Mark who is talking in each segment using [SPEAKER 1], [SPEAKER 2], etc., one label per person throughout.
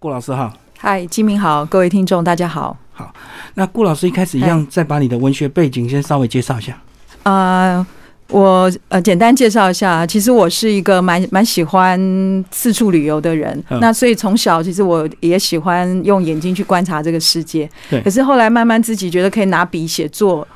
[SPEAKER 1] 顾老师好，
[SPEAKER 2] 嗨，金明好，各位听众大家好。
[SPEAKER 1] 好，那顾老师一开始一样，再把你的文学背景先稍微介绍一下。
[SPEAKER 2] 呃，我呃简单介绍一下，其实我是一个蛮蛮喜欢四处旅游的人。那所以从小其实我也喜欢用眼睛去观察这个世界。
[SPEAKER 1] 对。
[SPEAKER 2] 可是后来慢慢自己觉得可以拿笔写作。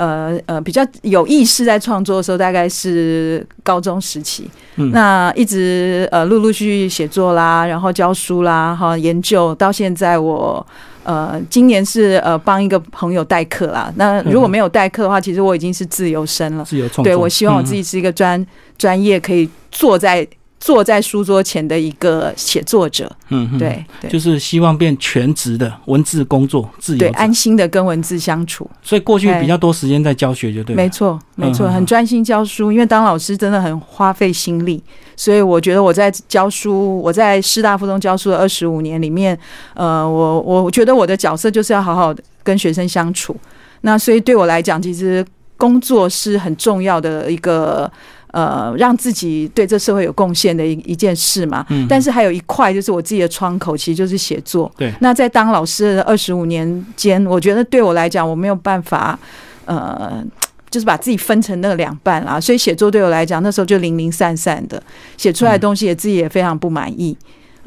[SPEAKER 2] 呃呃，比较有意识在创作的时候，大概是高中时期。嗯，那一直呃陆陆续续写作啦，然后教书啦，哈，研究到现在，我呃今年是呃帮一个朋友代课啦。那如果没有代课的话，其实我已经是自由身了。
[SPEAKER 1] 自由创作。
[SPEAKER 2] 对我希望我自己是一个专专业，可以坐在。坐在书桌前的一个写作者，嗯，对，
[SPEAKER 1] 就是希望变全职的文字工作，自由，
[SPEAKER 2] 对，安心的跟文字相处。
[SPEAKER 1] 所以过去比较多时间在教学，就对，
[SPEAKER 2] 没错，没错，很专心教书，因为当老师真的很花费心力，所以我觉得我在教书，我在师大附中教书的二十五年里面，呃，我我觉得我的角色就是要好好跟学生相处。那所以对我来讲，其实工作是很重要的一个。呃，让自己对这社会有贡献的一一件事嘛。嗯。但是还有一块就是我自己的窗口，其实就是写作。
[SPEAKER 1] 对。
[SPEAKER 2] 那在当老师的二十五年间，我觉得对我来讲，我没有办法，呃，就是把自己分成那两半啦。所以写作对我来讲，那时候就零零散散的，写出来的东西也自己也非常不满意。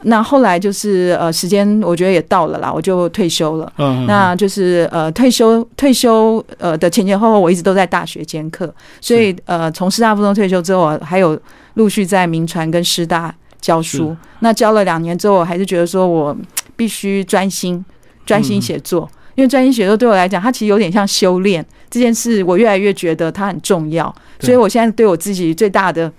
[SPEAKER 2] 那后来就是呃，时间我觉得也到了啦，我就退休了。嗯，那就是呃，退休退休呃的前前后后，我一直都在大学兼课，所以呃，从师大附中退休之后，还有陆续在民传跟师大教书。那教了两年之后，我还是觉得说我必须专心专心写作，因为专心写作对我来讲，它其实有点像修炼这件事，我越来越觉得它很重要。所以我现在对我自己最大的。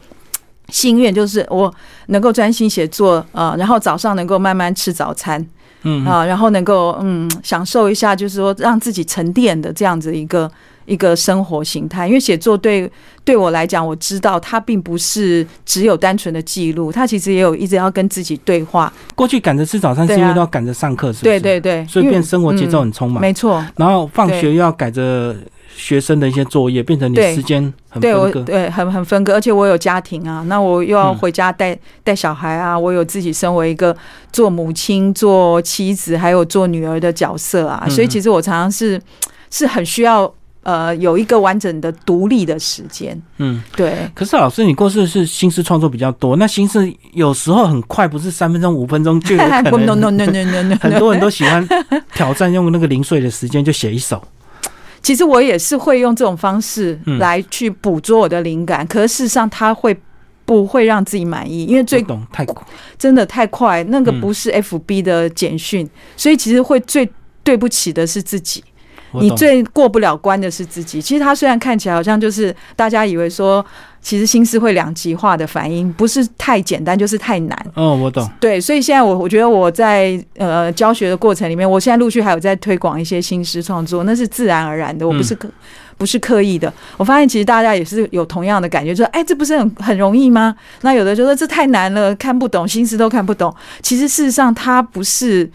[SPEAKER 2] 心愿就是我能够专心写作啊，然后早上能够慢慢吃早餐，嗯啊，然后能够嗯享受一下，就是说让自己沉淀的这样子一个一个生活形态。因为写作对对我来讲，我知道它并不是只有单纯的记录，它其实也有一直要跟自己对话。
[SPEAKER 1] 过去赶着吃早餐是因为都要赶着上课，是
[SPEAKER 2] 对对对，
[SPEAKER 1] 所以变生活节奏很匆忙，
[SPEAKER 2] 没错。
[SPEAKER 1] 然后放学又要赶着。学生的一些作业变成你时间很分割，
[SPEAKER 2] 对，很很分割，而且我有家庭啊，那我又要回家带带小孩啊，我有自己身为一个做母亲、做妻子，还有做女儿的角色啊，所以其实我常常是是很需要呃有一个完整的独立的时间，嗯，对。
[SPEAKER 1] 可是老师，你过去是心思创作比较多，那心思有时候很快，不是三分钟、五分钟就有可能，很多人都喜欢挑战用那个零碎的时间就写一首。
[SPEAKER 2] 其实我也是会用这种方式来去捕捉我的灵感，可是事实上他会不会让自己满意？因为最真的太快，那个不是 F B 的简讯，所以其实会最对不起的是自己。你最过不了关的是自己。其实他虽然看起来好像就是大家以为说，其实心思会两极化的反应，不是太简单，就是太难。
[SPEAKER 1] 哦，我懂。
[SPEAKER 2] 对，所以现在我我觉得我在呃教学的过程里面，我现在陆续还有在推广一些心思创作，那是自然而然的，我不是刻不是刻意的。我发现其实大家也是有同样的感觉，说哎，这不是很很容易吗？那有的就说这太难了，看不懂，心思都看不懂。其实事实上，它不是。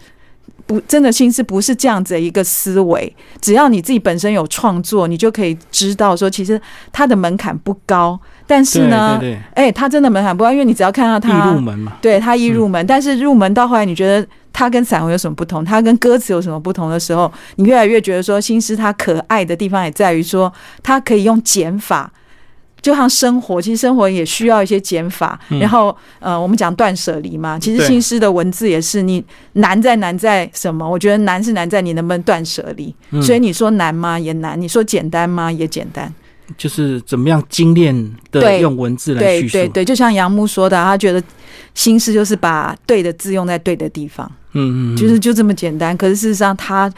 [SPEAKER 2] 不，真的心思不是这样子的一个思维。只要你自己本身有创作，你就可以知道说，其实它的门槛不高。但是呢，哎，他真的门槛不高，因为你只要看到他
[SPEAKER 1] 易入门嘛。
[SPEAKER 2] 对，他一入门。但是入门到后来，你觉得他跟散文有什么不同？他跟歌词有什么不同的时候，你越来越觉得说，心思它可爱的地方也在于说，它可以用减法。就像生活，其实生活也需要一些减法。然后，呃，我们讲断舍离嘛，其实新诗的文字也是。你难在难在什么？我觉得难是难在你能不能断舍离。所以你说难吗？也难。你说简单吗？也简单。
[SPEAKER 1] 就是怎么样精炼的用文字来叙述。
[SPEAKER 2] 对对对，就像杨牧说的，他觉得心思就是把对的字用在对的地方。嗯嗯，就是就这么简单。可是事实上，他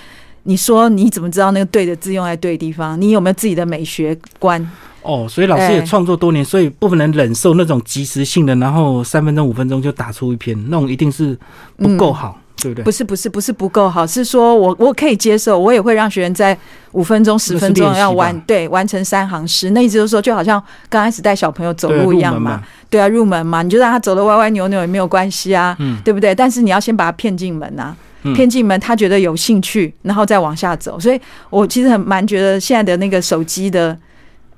[SPEAKER 2] 你说你怎么知道那个对的字用在对的地方？你有没有自己的美学观？
[SPEAKER 1] 哦，所以老师也创作多年，所以不能忍受那种即时性的，然后三分钟、五分钟就打出一篇，那种一定是不够好，对不对？
[SPEAKER 2] 不是，不是，不是不够好，是说我我可以接受，我也会让学员在五分钟、十分钟要完对完成三行诗。那意思就是说，就好像刚开始带小朋友走路一样嘛，对啊，入门嘛，你就让他走的歪歪扭扭也没有关系啊，对不对？但是你要先把他骗进门啊，骗进门，他觉得有兴趣，然后再往下走。所以我其实很蛮觉得现在的那个手机的。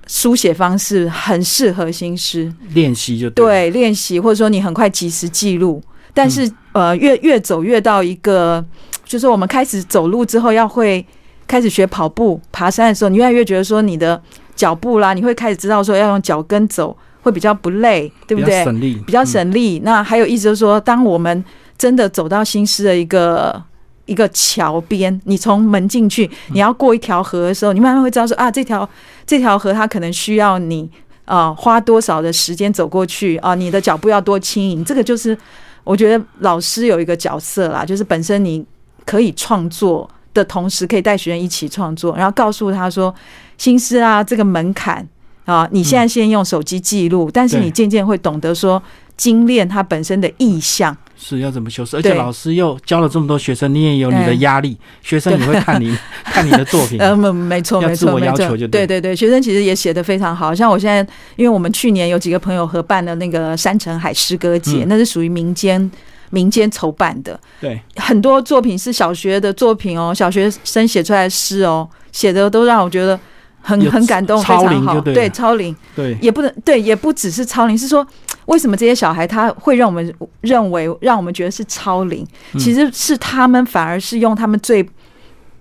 [SPEAKER 2] 书写方式很适合新诗
[SPEAKER 1] 练习，就
[SPEAKER 2] 对练习，或者说你很快及时记录，但是呃，越越走越到一个，就是我们开始走路之后，要会开始学跑步、爬山的时候，你越来越觉得说你的脚步啦，你会开始知道说要用脚跟走会比较不累，对不对？
[SPEAKER 1] 省力，
[SPEAKER 2] 比较省力。那还有意思就是说，当我们真的走到新师的一个一个桥边，你从门进去，你要过一条河的时候，你慢慢会知道说啊，这条这条河它可能需要你啊花多少的时间走过去啊，你的脚步要多轻盈。这个就是我觉得老师有一个角色啦，就是本身你可以创作的同时，可以带学生一起创作，然后告诉他说，新师啊，这个门槛啊，你现在先用手机记录，但是你渐渐会懂得说精炼它本身的意象。
[SPEAKER 1] 是要怎么修饰？而且老师又教了这么多学生，你也有你的压力，学生也会看你 看你的作品。
[SPEAKER 2] 嗯，没错，没错，
[SPEAKER 1] 没错。
[SPEAKER 2] 对对对，学生其实也写的非常好。像我现在，因为我们去年有几个朋友合办的那个山城海诗歌节，那是属于民间民间筹办的。
[SPEAKER 1] 对，
[SPEAKER 2] 很多作品是小学的作品哦，小学生写出来的诗哦，写的都让我觉得。很很感动，非常好。对，超龄，
[SPEAKER 1] 对，
[SPEAKER 2] 也不能对，也不只是超龄，是说为什么这些小孩他会让我们认为，让我们觉得是超龄？其实是他们反而是用他们最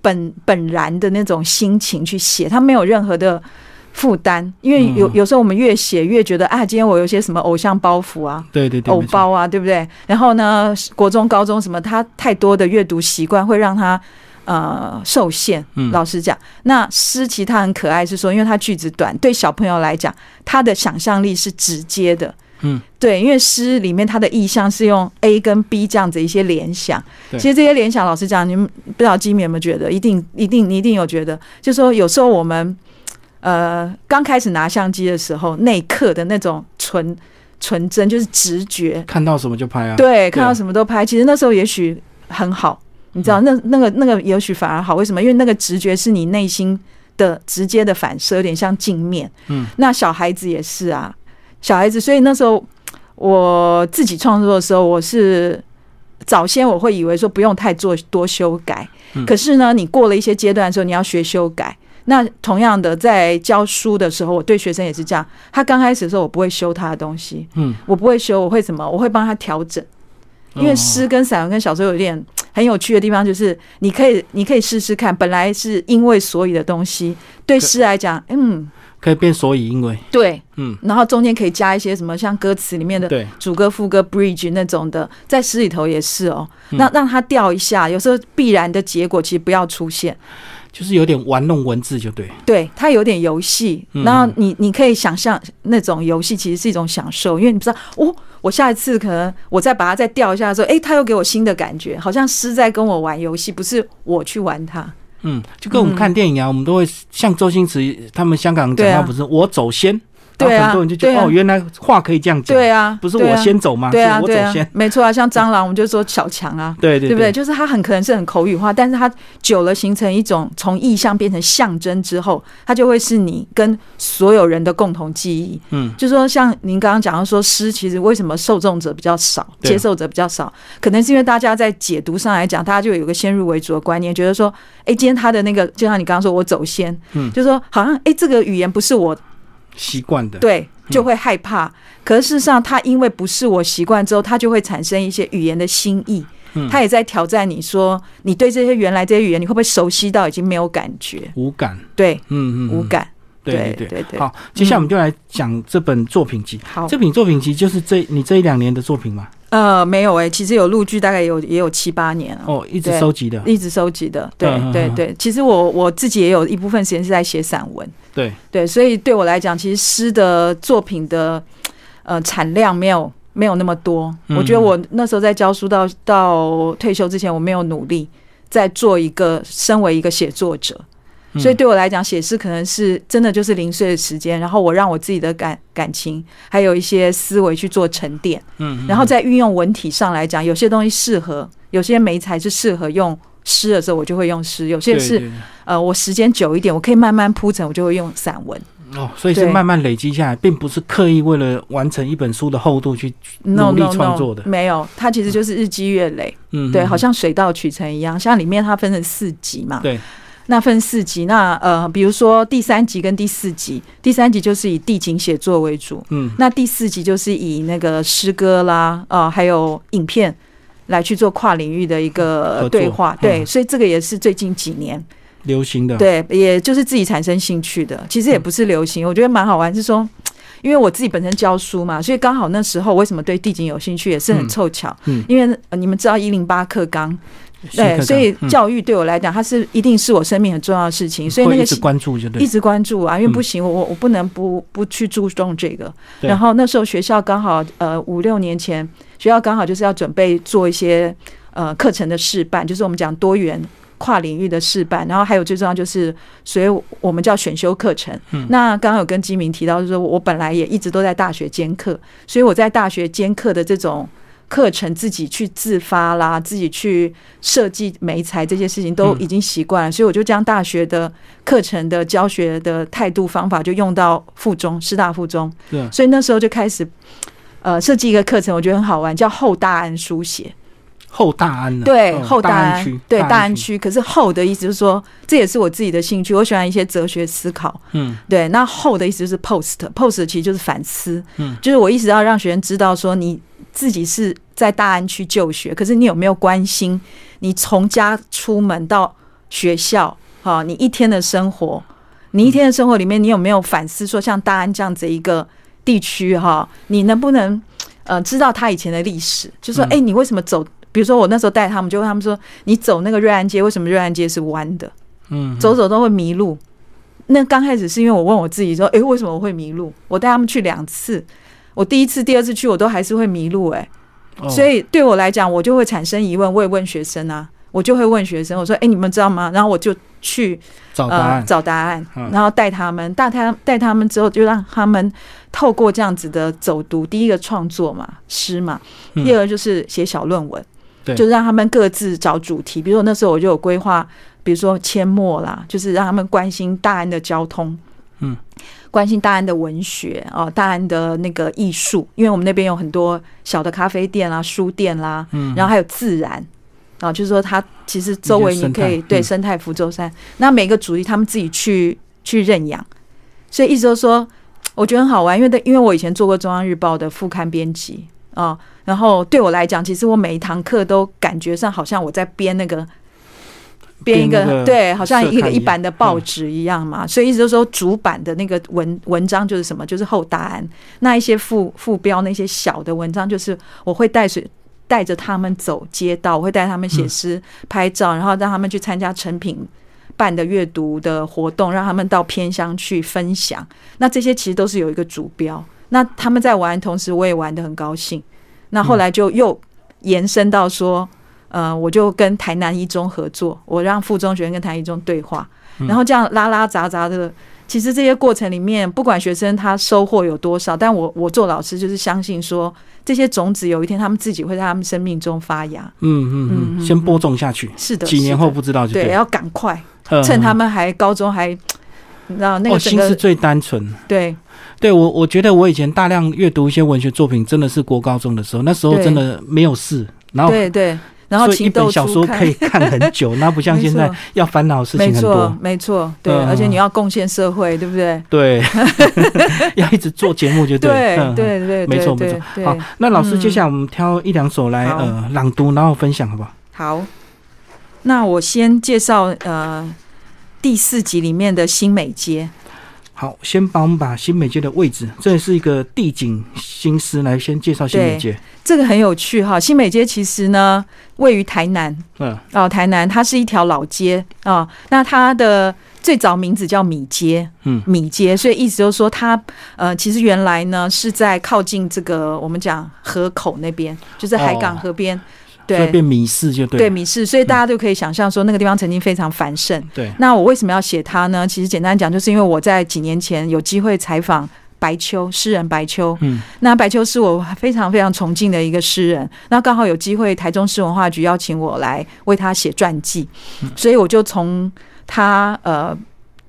[SPEAKER 2] 本本然的那种心情去写，他没有任何的负担。因为有有时候我们越写越觉得啊，今天我有些什么偶像包袱啊，
[SPEAKER 1] 对对对，
[SPEAKER 2] 偶包啊，对不对？然后呢，国中、高中什么，他太多的阅读习惯会让他。呃，受限。老实讲，那诗其实他很可爱，是说，因为它句子短，对小朋友来讲，他的想象力是直接的。
[SPEAKER 1] 嗯，
[SPEAKER 2] 对，因为诗里面它的意象是用 A 跟 B 这样子一些联想。其实这些联想，老实讲，你们不知道金米有没有觉得，一定一定你一定有觉得，就是说有时候我们呃刚开始拿相机的时候，那一刻的那种纯纯真，就是直觉，
[SPEAKER 1] 看到什么就拍啊。
[SPEAKER 2] 对，看到什么都拍。其实那时候也许很好。你知道那那个那个也许反而好，为什么？因为那个直觉是你内心的直接的反射，有点像镜面。
[SPEAKER 1] 嗯，
[SPEAKER 2] 那小孩子也是啊，小孩子。所以那时候我自己创作的时候，我是早先我会以为说不用太做多修改。可是呢，你过了一些阶段的时候，你要学修改。那同样的，在教书的时候，我对学生也是这样。他刚开始的时候，我不会修他的东西。
[SPEAKER 1] 嗯，
[SPEAKER 2] 我不会修，我会什么？我会帮他调整。因为诗跟散文跟小说有点很有趣的地方，就是你可以你可以试试看。本来是因为所以的东西，对诗来讲，嗯，
[SPEAKER 1] 可以变所以因为
[SPEAKER 2] 对，
[SPEAKER 1] 嗯，
[SPEAKER 2] 然后中间可以加一些什么，像歌词里面的主歌副歌 bridge 那种的，在诗里头也是哦。那让它调一下，有时候必然的结果其实不要出现。
[SPEAKER 1] 就是有点玩弄文字，就对。
[SPEAKER 2] 对，它有点游戏。然后你你可以想象那种游戏其实是一种享受，因为你不知道，哦，我下一次可能我再把它再调一下的时候，哎，它又给我新的感觉，好像诗在跟我玩游戏，不是我去玩它。
[SPEAKER 1] 嗯，就跟我们看电影啊，我们都会像周星驰他们香港讲话，不是我走先。对啊，很多人就觉得哦，原来话可以这样讲。
[SPEAKER 2] 对啊，
[SPEAKER 1] 不是我先走吗？
[SPEAKER 2] 对啊，
[SPEAKER 1] 我走先。
[SPEAKER 2] 没错啊，像蟑螂，我们就说小强啊，
[SPEAKER 1] 对对，
[SPEAKER 2] 对不对？就是他很可能是很口语化，但是他久了形成一种从意象变成象征之后，它就会是你跟所有人的共同记忆。
[SPEAKER 1] 嗯，
[SPEAKER 2] 就说像您刚刚讲到说诗，其实为什么受众者比较少，接受者比较少，可能是因为大家在解读上来讲，大家就有个先入为主的观念，觉得说，哎，今天他的那个，就像你刚刚说，我走先，
[SPEAKER 1] 嗯，
[SPEAKER 2] 就说好像哎，这个语言不是我
[SPEAKER 1] 习惯的，
[SPEAKER 2] 对。就会害怕，可是事实上，他因为不是我习惯之后，他就会产生一些语言的新意。
[SPEAKER 1] 嗯，
[SPEAKER 2] 他也在挑战你说，你对这些原来这些语言，你会不会熟悉到已经没有感觉？
[SPEAKER 1] 无感。
[SPEAKER 2] 对，
[SPEAKER 1] 嗯嗯，
[SPEAKER 2] 无感。
[SPEAKER 1] 对
[SPEAKER 2] 对对对。
[SPEAKER 1] 好，接下来我们就来讲这本作品集。
[SPEAKER 2] 好，
[SPEAKER 1] 这本作品集就是这你这一两年的作品吗？
[SPEAKER 2] 呃，没有哎，其实有录剧，大概有也有七八年了。
[SPEAKER 1] 哦，一直收集的，
[SPEAKER 2] 一直收集的。对对对，其实我我自己也有一部分时间是在写散文。
[SPEAKER 1] 对
[SPEAKER 2] 对，所以对我来讲，其实诗的作品的呃产量没有没有那么多。我觉得我那时候在教书到到退休之前，我没有努力在做一个身为一个写作者。所以对我来讲，写诗可能是真的就是零碎的时间，然后我让我自己的感感情还有一些思维去做沉淀。
[SPEAKER 1] 嗯，
[SPEAKER 2] 然后在运用文体上来讲，有些东西适合，有些媒材是适合用。诗的时候，我就会用诗；有些是，呃，我时间久一点，我可以慢慢铺陈，我就会用散文。
[SPEAKER 1] 哦，所以是慢慢累积下来，并不是刻意为了完成一本书的厚度去努力创作的。
[SPEAKER 2] 没有，它其实就是日积月累。
[SPEAKER 1] 嗯，
[SPEAKER 2] 对，好像水到渠成一样。像里面它分成四集嘛。
[SPEAKER 1] 对。
[SPEAKER 2] 那分四集，那呃，比如说第三集跟第四集，第三集就是以地景写作为主。
[SPEAKER 1] 嗯。
[SPEAKER 2] 那第四集就是以那个诗歌啦，啊，还有影片。来去做跨领域的一个对话。对，所以这个也是最近几年
[SPEAKER 1] 流行的。
[SPEAKER 2] 对，也就是自己产生兴趣的。其实也不是流行，我觉得蛮好玩，是说。因为我自己本身教书嘛，所以刚好那时候为什么对地景有兴趣也是很凑巧。嗯，因为你们知道一零八课纲，对，所以教育对我来讲，它是一定是我生命很重要的事情。所以那个
[SPEAKER 1] 一直关注就对，
[SPEAKER 2] 一直关注啊，因为不行，我我我不能不不去注重这个。然后那时候学校刚好呃五六年前，学校刚好就是要准备做一些呃课程的示范，就是我们讲多元。跨领域的示范，然后还有最重要就是，所以我们叫选修课程。那刚刚有跟基明提到，就是说我本来也一直都在大学兼课，所以我在大学兼课的这种课程，自己去自发啦，自己去设计媒材这些事情都已经习惯了，所以我就将大学的课程的教学的态度方法就用到附中师大附中。
[SPEAKER 1] 对，
[SPEAKER 2] 所以那时候就开始呃设计一个课程，我觉得很好玩，叫后大安书写。
[SPEAKER 1] 后大安呢？
[SPEAKER 2] 对，后
[SPEAKER 1] 大
[SPEAKER 2] 安
[SPEAKER 1] 区，
[SPEAKER 2] 对大安区。可是后的意思就是说，这也是我自己的兴趣。我喜欢一些哲学思考。嗯，对。那后的意思就是 post，post 其实就是反思。嗯，就是我一直要让学生知道，说你自己是在大安区就学，可是你有没有关心你从家出门到学校，哈，你一天的生活，你一天的生活里面，你有没有反思说，像大安这样子一个地区，哈，你能不能呃知道他以前的历史？就说，哎，你为什么走？比如说我那时候带他们，就问他们说：“你走那个瑞安街，为什么瑞安街是弯的？嗯，走走都会迷路。那刚开始是因为我问我自己说：，哎，为什么我会迷路？我带他们去两次，我第一次、第二次去，我都还是会迷路。哎，所以对我来讲，我就会产生疑问。我也问学生啊，我就会问学生，我说：，哎，你们知道吗？然后我就去
[SPEAKER 1] 找答案，
[SPEAKER 2] 找答案，然后带他们，带他带他们之后，就让他们透过这样子的走读，第一个创作嘛，诗嘛，第二个就是写小论文。”就让他们各自找主题，比如说那时候我就有规划，比如说阡陌啦，就是让他们关心大安的交通，嗯，关心大安的文学哦，大安的那个艺术，因为我们那边有很多小的咖啡店啦、书店啦，嗯，然后还有自然啊，就是说它其实周围你可以对生态福州山，那每个主义他们自己去去认养，所以意思就是说，我觉得很好玩，因为因为我以前做过中央日报的副刊编辑啊。然后对我来讲，其实我每一堂课都感觉上好像我在编那个编一个对，好像一个一版的报纸一样嘛。所以一直都说主版的那个文文章就是什么，就是后答案。那一些副副标那些小的文章，就是我会带水带着他们走街道，我会带他们写诗、拍照，然后让他们去参加成品办的阅读的活动，让他们到偏乡去分享。那这些其实都是有一个主标。那他们在玩同时，我也玩的很高兴。那后来就又延伸到说，呃，我就跟台南一中合作，我让附中学生跟台南一中对话，然后这样拉拉杂杂的，其实这些过程里面，不管学生他收获有多少，但我我做老师就是相信说，这些种子有一天他们自己会在他们生命中发芽。
[SPEAKER 1] 嗯嗯嗯，先播种下去，
[SPEAKER 2] 是的，
[SPEAKER 1] 几年后不知道就
[SPEAKER 2] 对，要赶快，趁他们还高中还，你知道那个
[SPEAKER 1] 心是最单纯，
[SPEAKER 2] 对。
[SPEAKER 1] 对我，我觉得我以前大量阅读一些文学作品，真的是国高中的时候，那时候真的没有事，然后
[SPEAKER 2] 对对，然后
[SPEAKER 1] 一本小说可以看很久，那不像现在要烦恼事情很多，
[SPEAKER 2] 没错，对，而且你要贡献社会，对不对？
[SPEAKER 1] 对，要一直做节目就
[SPEAKER 2] 对，对对，
[SPEAKER 1] 没错没错。好，那老师，接下来我们挑一两首来呃朗读，然后分享，好不好？
[SPEAKER 2] 好，那我先介绍呃第四集里面的新美街。
[SPEAKER 1] 好，先帮我们把新美街的位置，这也是一个地景新思，来先介绍新美街。
[SPEAKER 2] 这个很有趣哈，新美街其实呢位于台南，嗯，哦，台南它是一条老街啊，那它的最早名字叫米街，嗯，米街，所以意思就是说它呃，其实原来呢是在靠近这个我们讲河口那边，就是海港河边。对，
[SPEAKER 1] 变米市就对，
[SPEAKER 2] 对米市，所以大家都可以想象说那个地方曾经非常繁盛。
[SPEAKER 1] 对，
[SPEAKER 2] 那我为什么要写它呢？其实简单讲，就是因为我在几年前有机会采访白秋诗人白秋，嗯，那白秋是我非常非常崇敬的一个诗人，那刚好有机会台中市文化局邀请我来为他写传记，所以我就从他呃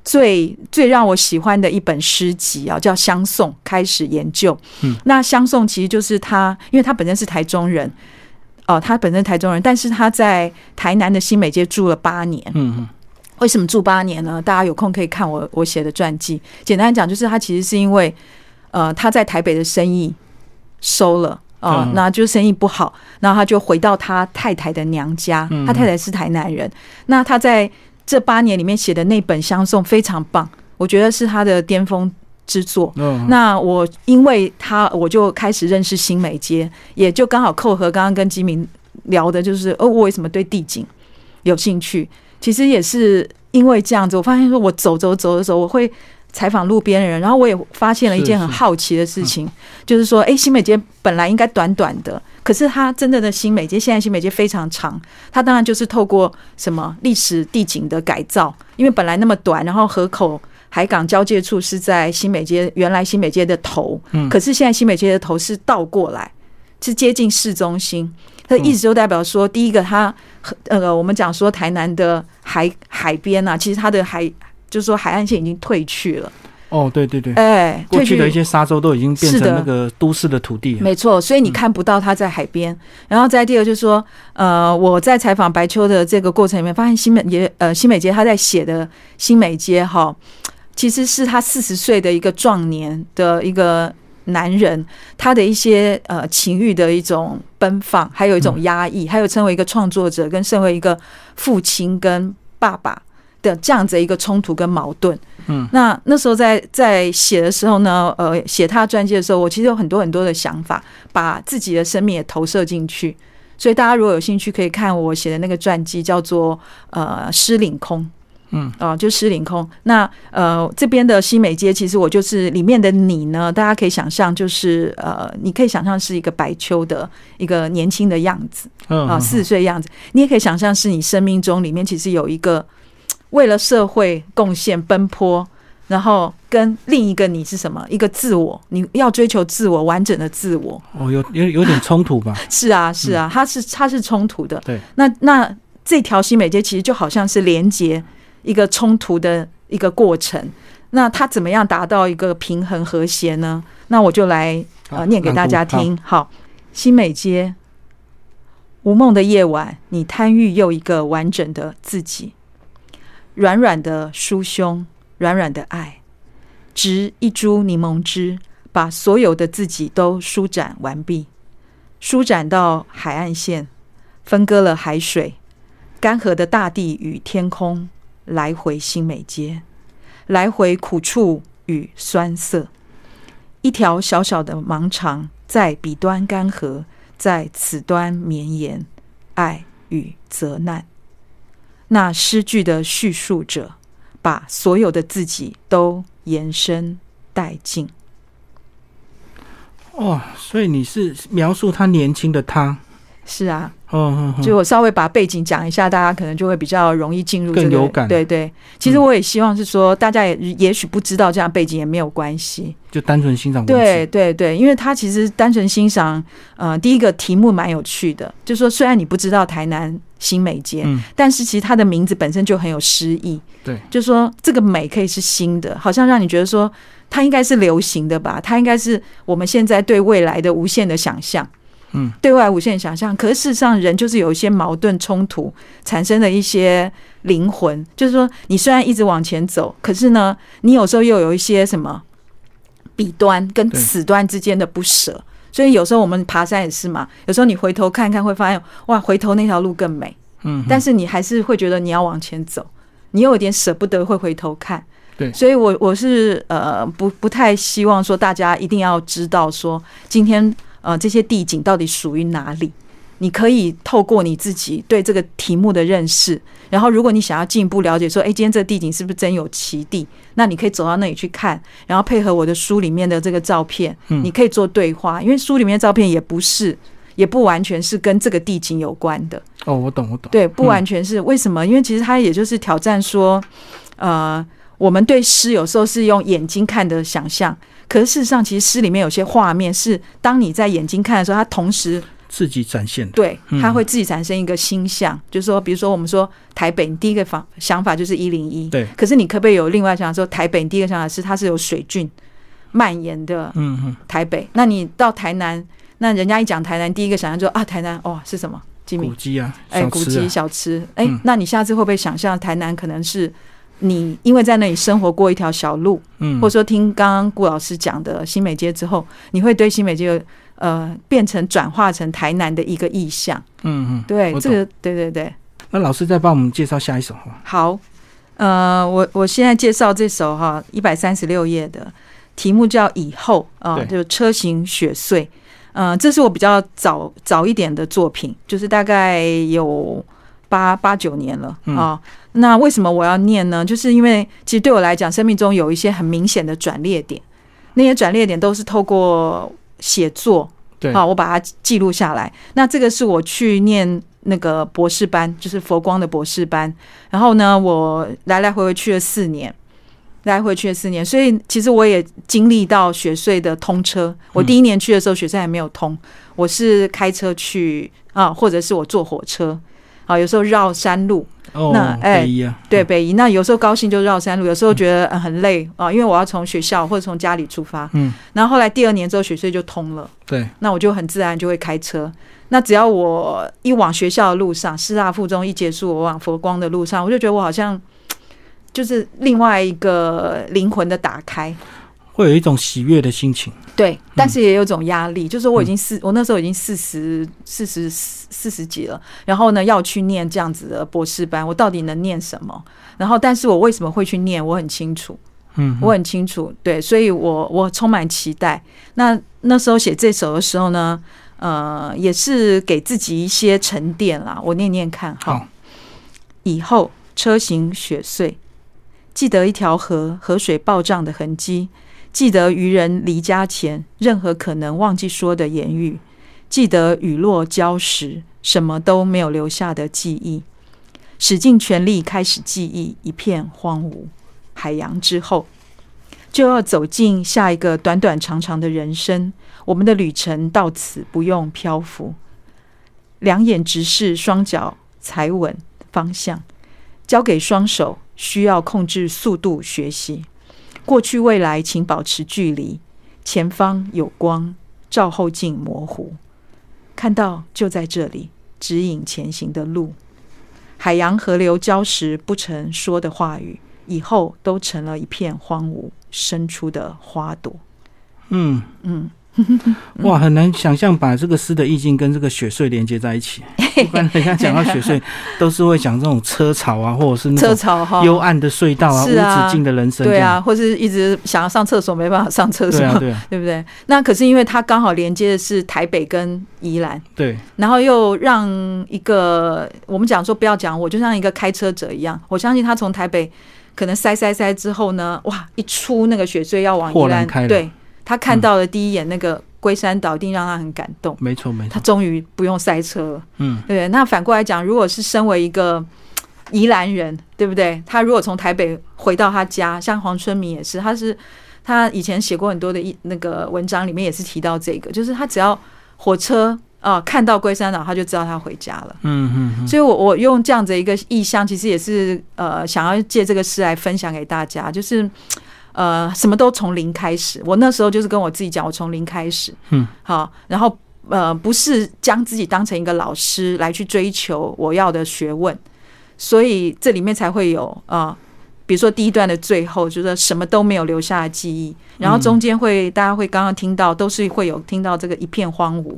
[SPEAKER 2] 最最让我喜欢的一本诗集啊，叫《相送》开始研究。嗯，那《相送》其实就是他，因为他本身是台中人。哦，他本身台中人，但是他在台南的新美街住了八年。嗯嗯，为什么住八年呢？大家有空可以看我我写的传记。简单讲，就是他其实是因为，呃，他在台北的生意收了。啊，那就生意不好，然后他就回到他太太的娘家，他太太是台南人，那他在这八年里面写的那本相送非常棒，我觉得是他的巅峰之作。那我因为他，我就开始认识新美街，也就刚好扣合刚刚跟吉明聊的，就是哦，我为什么对地景有兴趣？其实也是因为这样子，我发现说我走走走的时候，我会。采访路边的人，然后我也发现了一件很好奇的事情，就是说，哎，新美街本来应该短短的，可是它真正的新美街，现在新美街非常长。它当然就是透过什么历史地景的改造，因为本来那么短，然后河口海港交界处是在新美街原来新美街的头，嗯，可是现在新美街的头是倒过来，是接近市中心。它意思就代表说，第一个，它呃，我们讲说台南的海海边啊，其实它的海。就是说，海岸线已经退去了。
[SPEAKER 1] 哦，对对对，
[SPEAKER 2] 哎，
[SPEAKER 1] 过去的一些沙洲都已经变成那个都市的土地。
[SPEAKER 2] 没错，所以你看不到它在海边。然后再第二就是说，呃，我在采访白秋的这个过程里面，发现新美街，呃，新美街他在写的新美街哈，其实是他四十岁的一个壮年的一个男人，他的一些呃情欲的一种奔放，还有一种压抑，还有成为一个创作者，跟身为一个父亲跟爸爸。的这样子一个冲突跟矛盾，嗯，那那时候在在写的时候呢，呃，写他传记的时候，我其实有很多很多的想法，把自己的生命也投射进去。所以大家如果有兴趣，可以看我写的那个传记，叫做呃《失领空》，嗯，啊，就《失灵空》。那呃这边的西美街，其实我就是里面的你呢，大家可以想象，就是呃，你可以想象是一个白秋的一个年轻的样子，啊，四十岁样子。你也可以想象是你生命中里面其实有一个。为了社会贡献奔波，然后跟另一个你是什么？一个自我，你要追求自我完整的自我。
[SPEAKER 1] 哦，有有有点冲突吧？
[SPEAKER 2] 是啊，是啊，它是它是冲突的。
[SPEAKER 1] 对，
[SPEAKER 2] 那那这条新美街其实就好像是连接一个冲突的一个过程。那它怎么样达到一个平衡和谐呢？那我就来呃念给大家听。好，新美街，无梦的夜晚，你贪欲又一个完整的自己。软软的酥胸，软软的爱，植一株柠檬汁，把所有的自己都舒展完毕，舒展到海岸线，分割了海水、干涸的大地与天空，来回新美街，来回苦处与酸涩，一条小小的盲肠，在彼端干涸，在此端绵延，爱与责难。那诗句的叙述者，把所有的自己都延伸殆尽。
[SPEAKER 1] 哇，所以你是描述他年轻的他？
[SPEAKER 2] 是啊。嗯，就我稍微把背景讲一下，大家可能就会比较容易进入
[SPEAKER 1] 更有感。
[SPEAKER 2] 对对，其实我也希望是说，大家也也许不知道这样背景也没有关系，
[SPEAKER 1] 就单纯欣赏。
[SPEAKER 2] 对对对，因为他其实单纯欣赏，呃，第一个题目蛮有趣的，就是说虽然你不知道台南新美街，但是其实它的名字本身就很有诗意。
[SPEAKER 1] 对，
[SPEAKER 2] 就是说这个美可以是新的，好像让你觉得说它应该是流行的吧，它应该是我们现在对未来的无限的想象。嗯，对外无限想象，可是事实上，人就是有一些矛盾冲突产生的一些灵魂，就是说，你虽然一直往前走，可是呢，你有时候又有一些什么彼端跟此端之间的不舍，所以有时候我们爬山也是嘛，有时候你回头看看，会发现哇，回头那条路更美，嗯，但是你还是会觉得你要往前走，你有点舍不得会回头看，
[SPEAKER 1] 对，
[SPEAKER 2] 所以我我是呃不不太希望说大家一定要知道说今天。呃，这些地景到底属于哪里？你可以透过你自己对这个题目的认识，然后如果你想要进一步了解，说，哎，今天这个地景是不是真有其地？那你可以走到那里去看，然后配合我的书里面的这个照片，你可以做对话，因为书里面的照片也不是，也不完全是跟这个地景有关的。
[SPEAKER 1] 哦，我懂，我懂。
[SPEAKER 2] 对，不完全是为什么？因为其实它也就是挑战说，呃，我们对诗有时候是用眼睛看的想象。可是事实上，其实诗里面有些画面是当你在眼睛看的时候，它同时
[SPEAKER 1] 自己展现。
[SPEAKER 2] 对，它会自己产生一个心象，就是说，比如说我们说台北，你第一个方想法就是一零一。
[SPEAKER 1] 对。
[SPEAKER 2] 可是你可不可以有另外想法说，台北你第一个想法是它是有水郡蔓延的？嗯嗯。台北，那你到台南，那人家一讲台南，第一个想象就啊，台南哦是什么？
[SPEAKER 1] 古迹啊，
[SPEAKER 2] 哎，古迹小吃。哎，那你下次会不会想象台南可能是？你因为在那里生活过一条小路，嗯，或者说听刚刚顾老师讲的新美街之后，你会对新美街呃变成转化成台南的一个意象。
[SPEAKER 1] 嗯嗯，
[SPEAKER 2] 对，
[SPEAKER 1] 我
[SPEAKER 2] 这个对对对。
[SPEAKER 1] 那老师再帮我们介绍下一首哈。
[SPEAKER 2] 好，呃，我我现在介绍这首哈一百三十六页的题目叫《以后》啊，
[SPEAKER 1] 对
[SPEAKER 2] 就车行雪碎。嗯、这是我比较早早一点的作品，就是大概有八八九年了
[SPEAKER 1] 嗯
[SPEAKER 2] 啊。那为什么我要念呢？就是因为其实对我来讲，生命中有一些很明显的转捩点，那些转捩点都是透过写作
[SPEAKER 1] 对，
[SPEAKER 2] 啊，我把它记录下来。那这个是我去念那个博士班，就是佛光的博士班。然后呢，我来来回回去了四年，来回去了四年，所以其实我也经历到雪隧的通车。我第一年去的时候，雪隧还没有通，我是开车去啊，或者是我坐火车啊，有时候绕山路。
[SPEAKER 1] 哦，
[SPEAKER 2] 那哎
[SPEAKER 1] 北一啊，
[SPEAKER 2] 对北移，那有时候高兴就绕山路，有时候觉得呃很累啊，因为我要从学校或者从家里出发。
[SPEAKER 1] 嗯，
[SPEAKER 2] 然后后来第二年之后，雪隧就通了。
[SPEAKER 1] 对，
[SPEAKER 2] 那我就很自然就会开车。那只要我一往学校的路上，师大附中一结束，我往佛光的路上，我就觉得我好像就是另外一个灵魂的打开。
[SPEAKER 1] 会有一种喜悦的心情。
[SPEAKER 2] 对，但是也有种压力，就是我已经四，我那时候已经四十四十四十几了，然后呢要去念这样子的博士班，我到底能念什么？然后，但是我为什么会去念，我很清楚。
[SPEAKER 1] 嗯，
[SPEAKER 2] 我很清楚，对，所以我我充满期待。那那时候写这首的时候呢，呃，也是给自己一些沉淀啦。我念念看，哈
[SPEAKER 1] 好，
[SPEAKER 2] 以后车行雪碎，记得一条河河水暴涨的痕迹，记得渔人离家前任何可能忘记说的言语，记得雨落礁石，什么都没有留下的记忆，使尽全力开始记忆一片荒芜。海洋之后，就要走进下一个短短长长的人生。我们的旅程到此不用漂浮，两眼直视，双脚踩稳方向，交给双手，需要控制速度学习。过去未来，请保持距离。前方有光，照后镜模糊，看到就在这里，指引前行的路。海洋、河流、礁石不曾说的话语，以后都成了一片荒芜，生出的花朵。
[SPEAKER 1] 嗯
[SPEAKER 2] 嗯，
[SPEAKER 1] 哇，很难想象把这个诗的意境跟这个雪穗连接在一起。一般人家讲到雪穗，都是会讲这种车潮啊，或者是那
[SPEAKER 2] 车
[SPEAKER 1] 种
[SPEAKER 2] 潮哈，
[SPEAKER 1] 幽暗的隧道啊，无止境的人生。
[SPEAKER 2] 对啊，，或是一直想要上厕所没办法上厕所，
[SPEAKER 1] 对啊，对啊，
[SPEAKER 2] 对不对？那可是因为它刚好连接的是台北跟宜兰，
[SPEAKER 1] 对，
[SPEAKER 2] 然后又让一个我们讲说不要讲我，就像一个开车者一样，我相信他从台北可能塞塞塞之后呢，哇，一出那个雪穗要往宜兰
[SPEAKER 1] 开，
[SPEAKER 2] 对他看到了第一眼那个龟山岛，一定让他很感动。
[SPEAKER 1] 没错没错。
[SPEAKER 2] 他终于不用塞车了，
[SPEAKER 1] 嗯，
[SPEAKER 2] 对。那反过来讲，如果是身为一个宜兰人，对不对？他如果从台北回到他家，像黄春明也是，他是他以前写过很多的一那个文章，里面也是提到这个，就是他只要火车啊、看到龟山岛，他就知道他回家了。
[SPEAKER 1] 嗯嗯嗯，
[SPEAKER 2] 所以我，我用这样子一个意象，其实也是呃，想要借这个诗来分享给大家，就是呃，什么都从零开始。我那时候就是跟我自己讲，我从零开始，
[SPEAKER 1] 嗯，
[SPEAKER 2] 好，然后呃，不是将自己当成一个老师来去追求我要的学问，所以这里面才会有啊。呃比如说第一段的最后，就是什么都没有留下的记忆，然后中间会、大家会刚刚听到，都是会有听到这个一片荒芜，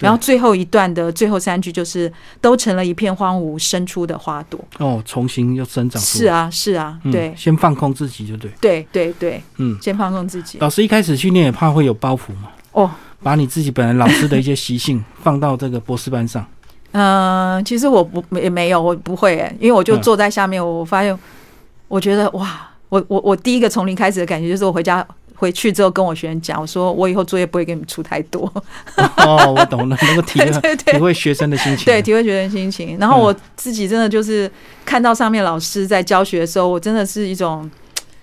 [SPEAKER 2] 然后最后一段的最后三句就是都成了一片荒芜，生出的花朵。
[SPEAKER 1] 哦，重新又生长。
[SPEAKER 2] 是啊，是啊，
[SPEAKER 1] 嗯
[SPEAKER 2] 对
[SPEAKER 1] 先放空自己就对。
[SPEAKER 2] 对对对，
[SPEAKER 1] 嗯，
[SPEAKER 2] 先放空自己。
[SPEAKER 1] 老师一开始训练也怕会有包袱嘛，
[SPEAKER 2] 哦，
[SPEAKER 1] 把你自己本来老师的一些习性 放到这个博士班上。
[SPEAKER 2] 嗯、其实我不也没有，我不会哎，因为我就
[SPEAKER 1] 嗯
[SPEAKER 2] 坐在下面，我发现，我觉得哇，我我我第一个从零开始的感觉就是我回家。回去之后跟我学生讲，我说我以后作业不会给你们出太多，
[SPEAKER 1] 哦，我懂了，能够体会
[SPEAKER 2] 对对对
[SPEAKER 1] 体会学生的心情。
[SPEAKER 2] 对，体会学生心情。然后我自己真的就是看到上面老师在教学的时候，我真的是一种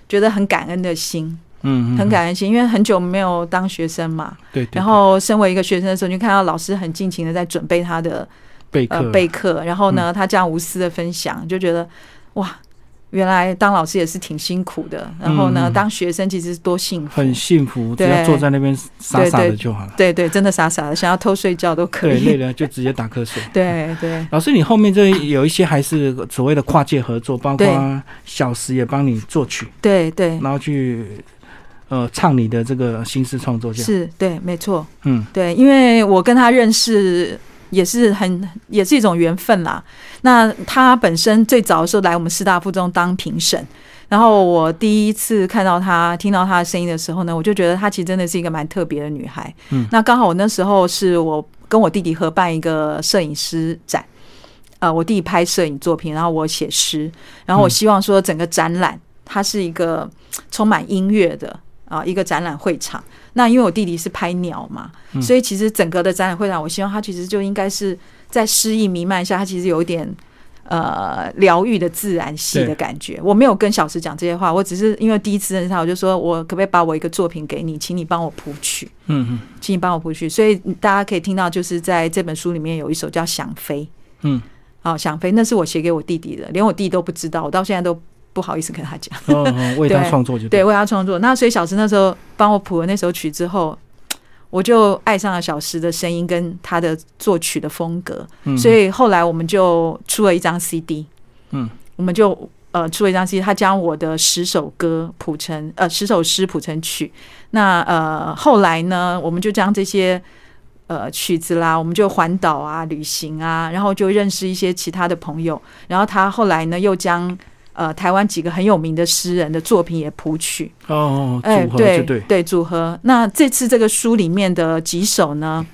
[SPEAKER 2] 觉得很感恩的心，
[SPEAKER 1] 嗯，嗯，
[SPEAKER 2] 很感恩心，因为很久没有当学生嘛。
[SPEAKER 1] 对。对，
[SPEAKER 2] 然后身为一个学生的时候，你就看到老师很尽情的在准备他的
[SPEAKER 1] 对备课
[SPEAKER 2] 呃备课，然后呢，他这样无私的分享，就觉得哇，原来当老师也是挺辛苦的。然后呢，当学生其实多幸福，
[SPEAKER 1] 很幸福，只要坐在那边傻傻的就好了。
[SPEAKER 2] 对对，真的傻傻的，想要偷睡觉都可
[SPEAKER 1] 对，累。了就直接打瞌睡。
[SPEAKER 2] 对对。
[SPEAKER 1] 老师，你后面这有一些还是所谓的跨界合作，包括小时也帮你作曲，
[SPEAKER 2] 对对。
[SPEAKER 1] 然后去呃唱你的这个新诗创作，
[SPEAKER 2] 是对，没错，嗯，对，因为我跟他认识也是很也是一种缘分啦。那他本身最早的时候来我们师大附中当评审。然后我第一次看到她，听到她的声音的时候呢，我就觉得她其实真的是一个蛮特别的女孩。嗯，那刚好我那时候是我跟我弟弟合办一个摄影师展，呃，我弟弟拍摄影作品，然后我写诗，然后我希望说整个展览它是一个充满音乐的啊一个展览会场。那因为我弟弟是拍鸟嘛，所以其实整个的展览会场，我希望他其实就应该是在诗意弥漫下，他其实有一点。呃，疗愈的自然系的感觉，我没有跟小石讲这些话，我只是因为第一次认识他，我就说我可不可以把我一个作品给你，请你帮我谱曲，嗯嗯，请你帮我谱曲，所以大家可以听到，就是在这本书里面有一首叫《想飞》，嗯，好，《想飞》那是我写给我弟弟的，连我弟都不知道，我到现在都不好意思跟他讲，
[SPEAKER 1] 哦，为他创作就
[SPEAKER 2] 对，为他创作，那所以小石那时候帮我谱了那首曲之后。我就爱上了小石的声音跟他的作曲的风格，所以后来我们就出了一张 CD，嗯，我们就呃出了一张 CD，他将我的十首歌谱成呃十首诗谱成曲。那呃后来呢，我们就将这些呃曲子啦，我们就环岛啊旅行啊，然后就认识一些其他的朋友，然后他后来呢又将。呃，台湾几个很有名的诗人的作品也谱曲
[SPEAKER 1] 哦，哎，
[SPEAKER 2] 对对，组合。那这次这个书里面的几首呢？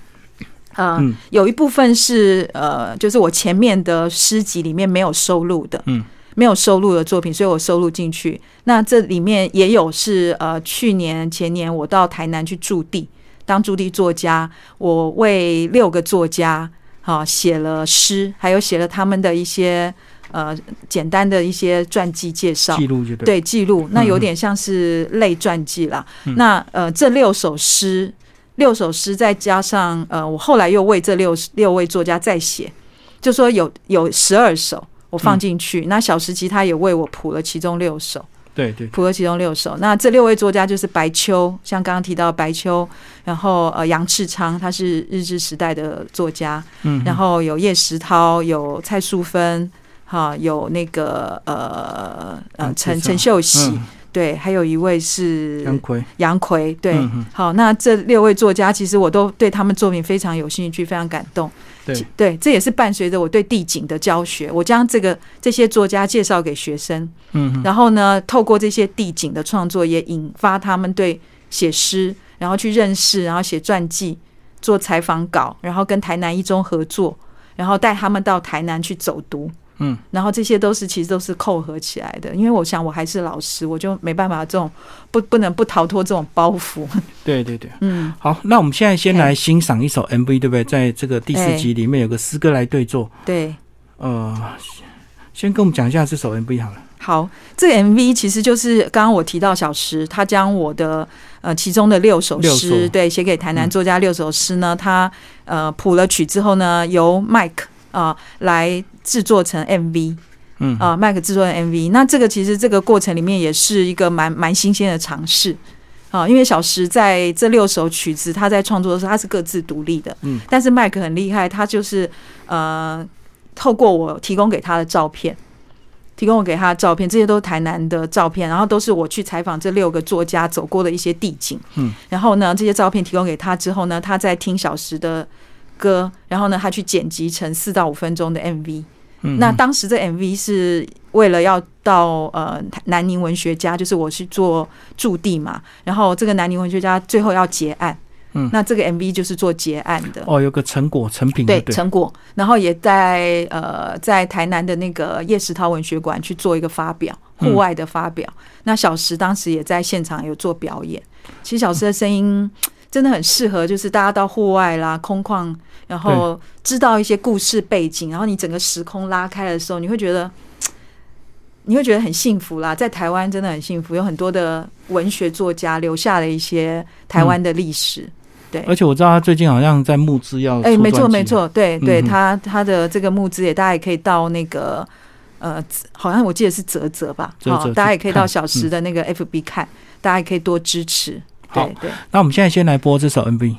[SPEAKER 2] 嗯，有一部分是呃，就是我前面的诗集里面没有收录的，嗯，没有收录的作品，所以我收录进去。那这里面也有是呃，去年前年我到台南去驻地当驻地作家，我为六个作家哈写了诗，还有写了他们的一些。呃，简单的一些传记介绍，
[SPEAKER 1] 记录
[SPEAKER 2] 就对，记录那有点像是类传记啦。那呃，这六首诗，六首诗再加上呃，我后来又为这六六位作家再写，就说有有十二首我放进去。那小时吉他也为我谱了其中六首，
[SPEAKER 1] 对对，
[SPEAKER 2] 谱了其中六首。那这六位作家就是白秋，像刚刚提到白秋，然后呃杨赤昌，他是日治时代的作家，嗯，然后有叶石涛，有蔡淑芬。哈，有那个呃呃陈陈秀喜，对，还有一位是
[SPEAKER 1] 杨奎，
[SPEAKER 2] 杨奎，对，好，那这六位作家其实我都对他们作品非常有兴趣，非常感动，
[SPEAKER 1] 对，
[SPEAKER 2] 对，这也是伴随着我对地景的教学，我将这个这些作家介绍给学生，嗯，然后呢，透过这些地景的创作，也引发他们对写诗，然后去认识，然后写传记，做采访稿，然后跟台南一中合作，然后带他们到台南去走读。嗯，然后这些都是其实都是扣合起来的，因为我想我还是老师，我就没办法这种不不能不逃脱这种包袱。
[SPEAKER 1] 对对对，嗯，好，那我们现在先来欣赏一首 MV，对不对？在这个第四集里面有个诗歌来对坐。
[SPEAKER 2] 对，
[SPEAKER 1] 呃，先跟我们讲一下这首 MV 好了。
[SPEAKER 2] 好，这个 MV 其实就是刚刚我提到小诗，他将我的呃其中的六首诗，对，写给台南作家六首诗呢，他呃谱了曲之后呢，由 Mike 啊来。制作成 MV，嗯。啊，麦克制作的 MV，那这个其实这个过程里面也是一个蛮蛮新鲜的尝试啊，因为小石在这六首曲子他在创作的时候他是各自独立的，嗯，但是麦克很厉害，他就是呃透过我提供给他的照片，提供我给他的照片，这些都是台南的照片，然后都是我去采访这六个作家走过的一些地景，嗯，然后呢这些照片提供给他之后呢，他在听小石的歌，然后呢他去剪辑成四到五分钟的 MV。那当时这 MV 是为了要到呃南宁文学家，就是我去做驻地嘛，然后这个南宁文学家最后要结案，嗯，那这个 MV 就是做结案的。
[SPEAKER 1] 哦，有个成果成品
[SPEAKER 2] 对成果，然后也在呃在台南的那个叶石涛文学馆去做一个发表，户外的发表。那小石当时也在现场有做表演。其实小石的声音真的很适合，就是大家到户外啦，空旷。然后知道一些故事背景，然后你整个时空拉开的时候，你会觉得 你会觉得很幸福啦。在台湾真的很幸福，有很多的文学作家留下了一些台湾的历史。对，
[SPEAKER 1] 而且我知道他最近好像在募资要
[SPEAKER 2] 哎，没错没错，对对，他他的这个募资也大家也可以到那个呃，好像我记得是泽泽吧，好，大家也可以到小时的那个 FB 看，大家也可以多支持。好，
[SPEAKER 1] 那我们现在先来播这首 MV。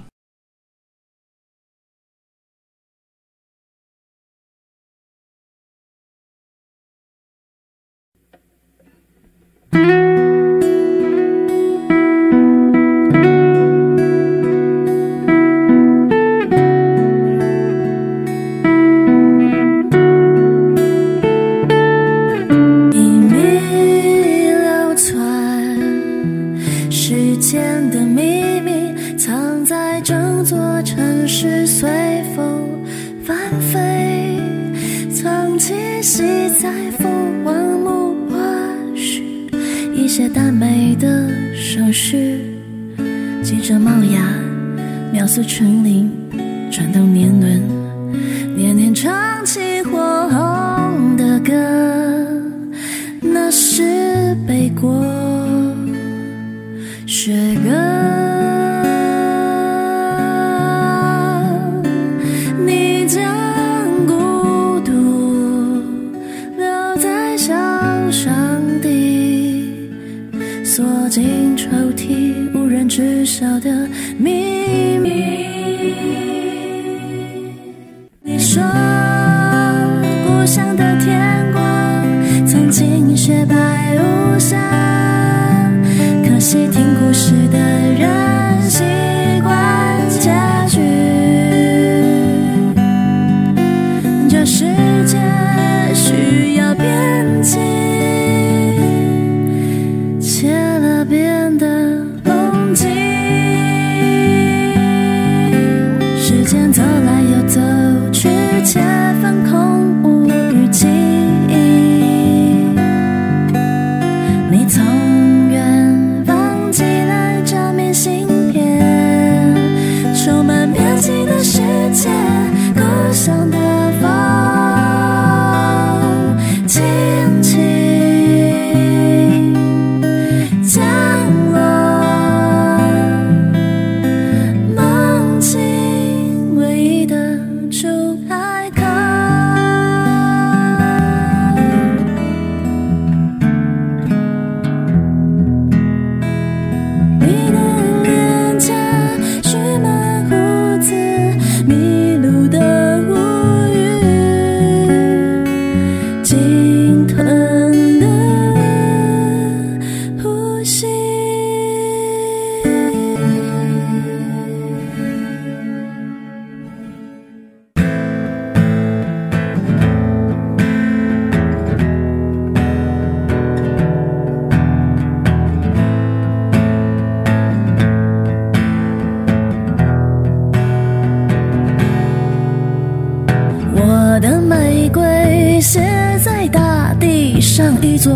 [SPEAKER 3] 背过。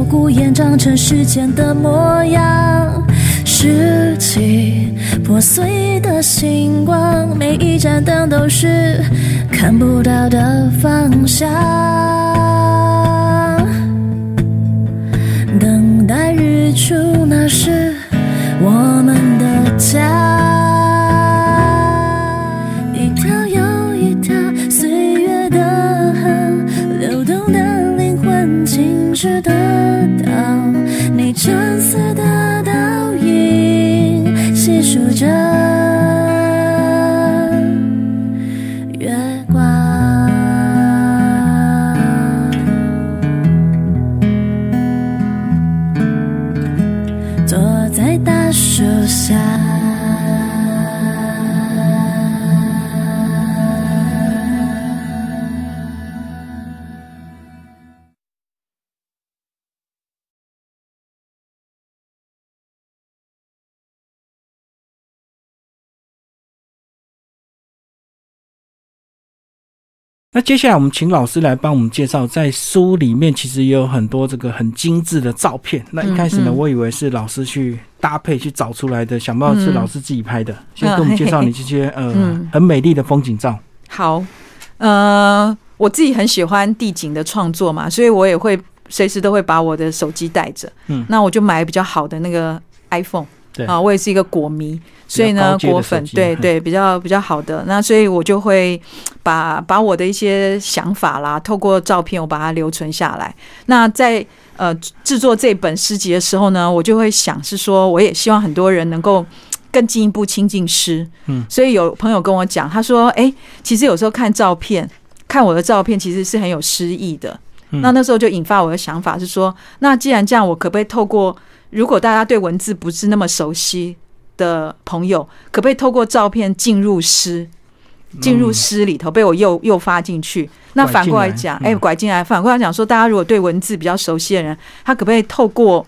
[SPEAKER 3] 孤烟长成时间的模样，拾起破碎的星光，每一盏灯都是看不到的方向，你沉思那
[SPEAKER 1] 接下来我们请老师来帮我们介绍，在书里面其实也有很多这个很精致的照片。那一开始呢，我以为是老师去搭配去找出来的，想不到是老师自己拍的。先跟我们介绍你这些 呃很美丽的风景照。
[SPEAKER 2] 好，呃，我自己很喜欢地景的创作嘛，所以我也会随时都会把我的手机带着。嗯，那我就买比较好的那个 iPhone。啊，我也是一个果迷，所以呢，果粉对对比较比较好的，那所以我就会把把我的一些想法啦，透过照片我把它留存下来。那在呃制作这本诗集的时候呢，我就会想是说，我也希望很多人能够更进一步亲近诗。嗯，所以有朋友跟我讲，他说：“哎，其实有时候看照片，看我的照片其实是很有诗意的。”那那时候就引发我的想法是说，那既然这样，我可不可以透过如果大家对文字不是那么熟悉的朋友，可不可以透过照片进入诗，进入诗里头，被我诱诱发进去？那反过来讲，哎，拐进来，反过来讲说，大家如果对文字比较熟悉的人，他可不可以透过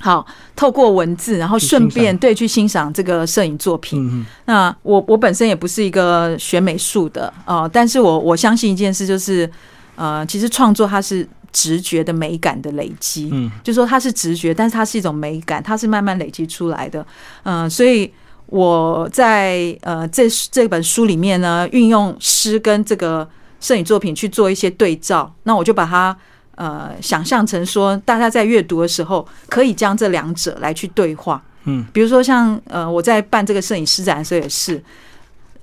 [SPEAKER 2] 好透过文字，然后顺便对去欣赏这个摄影作品？那我我本身也不是一个学美术的哦，但是我我相信一件事就是。呃，其实创作它是直觉的美感的累积，
[SPEAKER 1] 嗯，
[SPEAKER 2] 就说它是直觉，但是它是一种美感，它是慢慢累积出来的。嗯、所以我在呃这这本书里面呢，运用诗跟这个摄影作品去做一些对照，那我就把它呃想象成说，大家在阅读的时候可以将这两者来去对话。
[SPEAKER 1] 嗯，
[SPEAKER 2] 比如说像呃我在办这个摄影师展的时候也是。